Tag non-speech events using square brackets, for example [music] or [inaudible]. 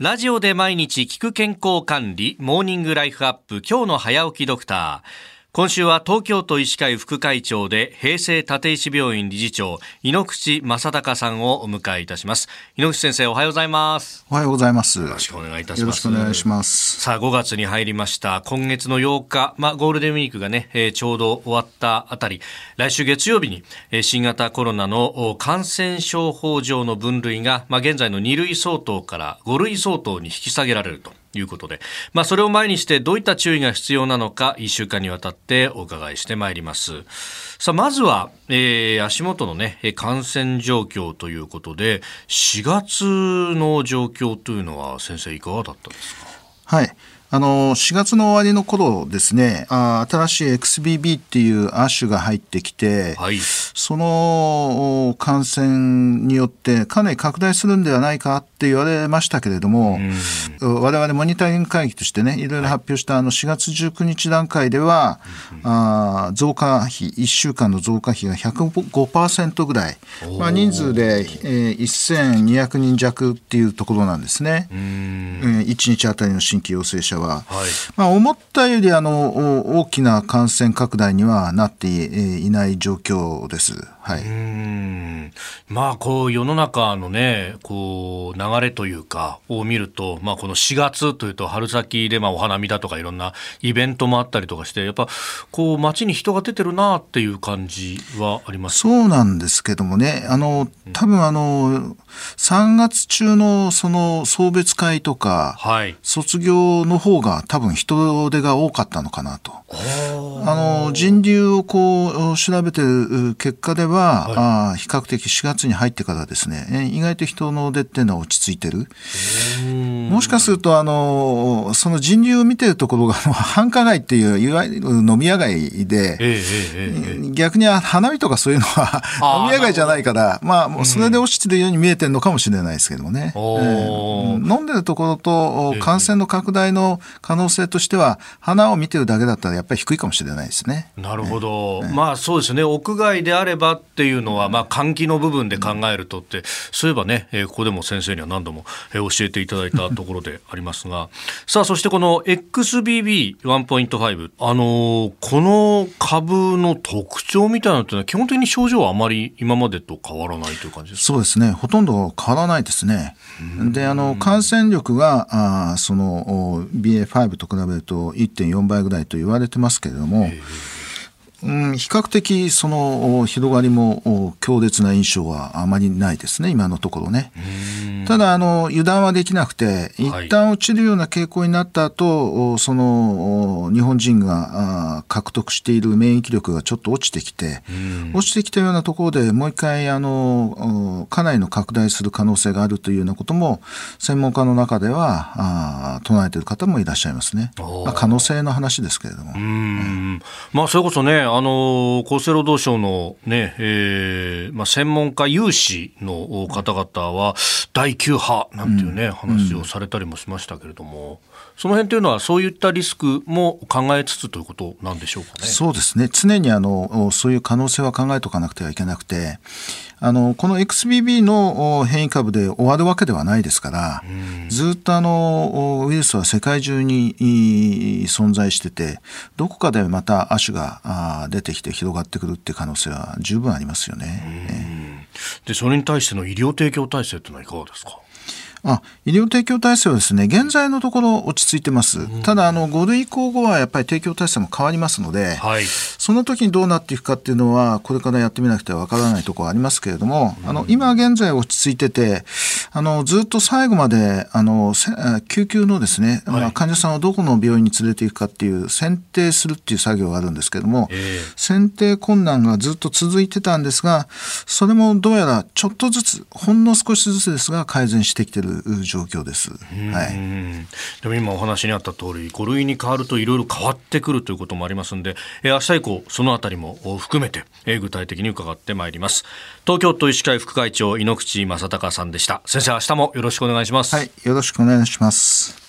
ラジオで毎日聞く健康管理、モーニングライフアップ、今日の早起きドクター。今週は東京都医師会副会長で平成立石病院理事長井ノ口正隆さんをお迎えいたします。井ノ口先生おはようございます。おはようございます。よろしくお願いいたします。よろしくお願いします。さあ5月に入りました。今月の8日まあゴールデンウィークがね、えー、ちょうど終わったあたり。来週月曜日に、えー、新型コロナの感染症法上の分類がまあ現在の2類相当から5類相当に引き下げられるということで、まあ、それを前にしてどういった注意が必要なのか1週間にわたってお伺いしてまいります。さあまずは、えー、足元のね感染状況ということで4月の状況というのは先生いかがだったですか？はい。あの4月の終わりの頃ですねあ新しい XBB っていう亜種が入ってきて、はい、その感染によってかなり拡大するんではないかって言われましたけれども、我々モニタリング会議としてねいろいろ発表したあの4月19日段階では、あ増加比1週間の増加比が105%ぐらい、まあ、人数で、えー、1200人弱っていうところなんですね、えー、1日あたりの新規陽性者は。は、はい、まあ、思ったよりあの大きな感染拡大にはなっていない状況です。はい、うん。まあこう世の中のねこう流れというかを見ると、まあ、この4月というと春先でまあお花見だとかいろんなイベントもあったりとかしてやっぱこう街に人が出てるなっていう感じはあります。そうなんですけどもね。あの多分あの3月中のその送別会とか、はい、卒業の方が多分人手が多かったのかなと。あの人流をこう調べてる結果ではは、はい、あ比較的4月に入ってからですね意外と人の出っていうのは落ち着いてる。もしかするとあのその人流を見てるところが [laughs] 繁華街っていういわゆる飲み屋街で、えーえー、逆に花見とかそういうのは飲み屋街じゃないからまあそれで落ちてるように見えてるのかもしれないですけどもね、えー、飲んでるところと感染の拡大の可能性としては花を見てるだけだったらやっぱり低いかもしれないですね。なるほど、まあそうですね。屋外であればっていうのは、まあ、換気の部分で考えるとって、そういえばね、えー、ここでも先生には何度も、えー、教えていただいたところでありますが、[laughs] さあ、そしてこの XBB1.5、あのー、この株の特徴みたいなのってのは、基本的に症状はあまり今までと変わらないという感じですか？そうですね、ほとんど変わらないですね。で、あの、感感染力が、あその BA.5 と比べると1.4倍ぐらいと言われてますけれども、えーうん、比較的その広がりも強烈な印象はあまりないですね、今のところね。ただあの、油断はできなくて、一旦落ちるような傾向になった後、はい、その日本人が獲得している免疫力がちょっと落ちてきて、落ちてきたようなところでもう一回あの、かなりの拡大する可能性があるというようなことも、専門家の中ではあ唱えている方もいらっしゃいますね。まあ、可能性の話ですけれども。まあ、それこそねあの厚生労働省のね、えーまあ、専門家有志の方々は第9波なんていうね、うん、話をされたりもしましたけれども、その辺というのはそういったリスクも考えつつということなんでしょうかね。そうですね。常にあのそういう可能性は考えておかなくてはいけなくてあのこの XBB の変異株で終わるわけではないですから、ずっとあのウイルスは世界中に存在しててどこかでまた亜種が出てきて広がってくるっていう可能性は十分ありますよね。でそれに対しての医療提供体制というのはいかがですか？あ医療提供体制はですね現在のところ落ち着いてます、うん、ただあの5類移行後はやっぱり提供体制も変わりますので、はい、その時にどうなっていくかっていうのはこれからやってみなくてはわからないところありますけれども、うん、あの今現在落ち着いててあのずっと最後まであの救急のですね、はい、患者さんをどこの病院に連れていくかっていう選定するっていう作業があるんですけれども、えー、選定困難がずっと続いてたんですがそれもどうやらちょっとずつほんの少しずつですが改善してきてる状況です。はい、でも今お話にあった通り5類に変わるといろいろ変わってくるということもありますので、えー、明日以降そのあたりも含めて、えー、具体的に伺ってまいります。東京都医師会副会長井ノ口正孝さんでした。先生じゃあ明日もよろしくお願いします。はい、よろしくお願いします。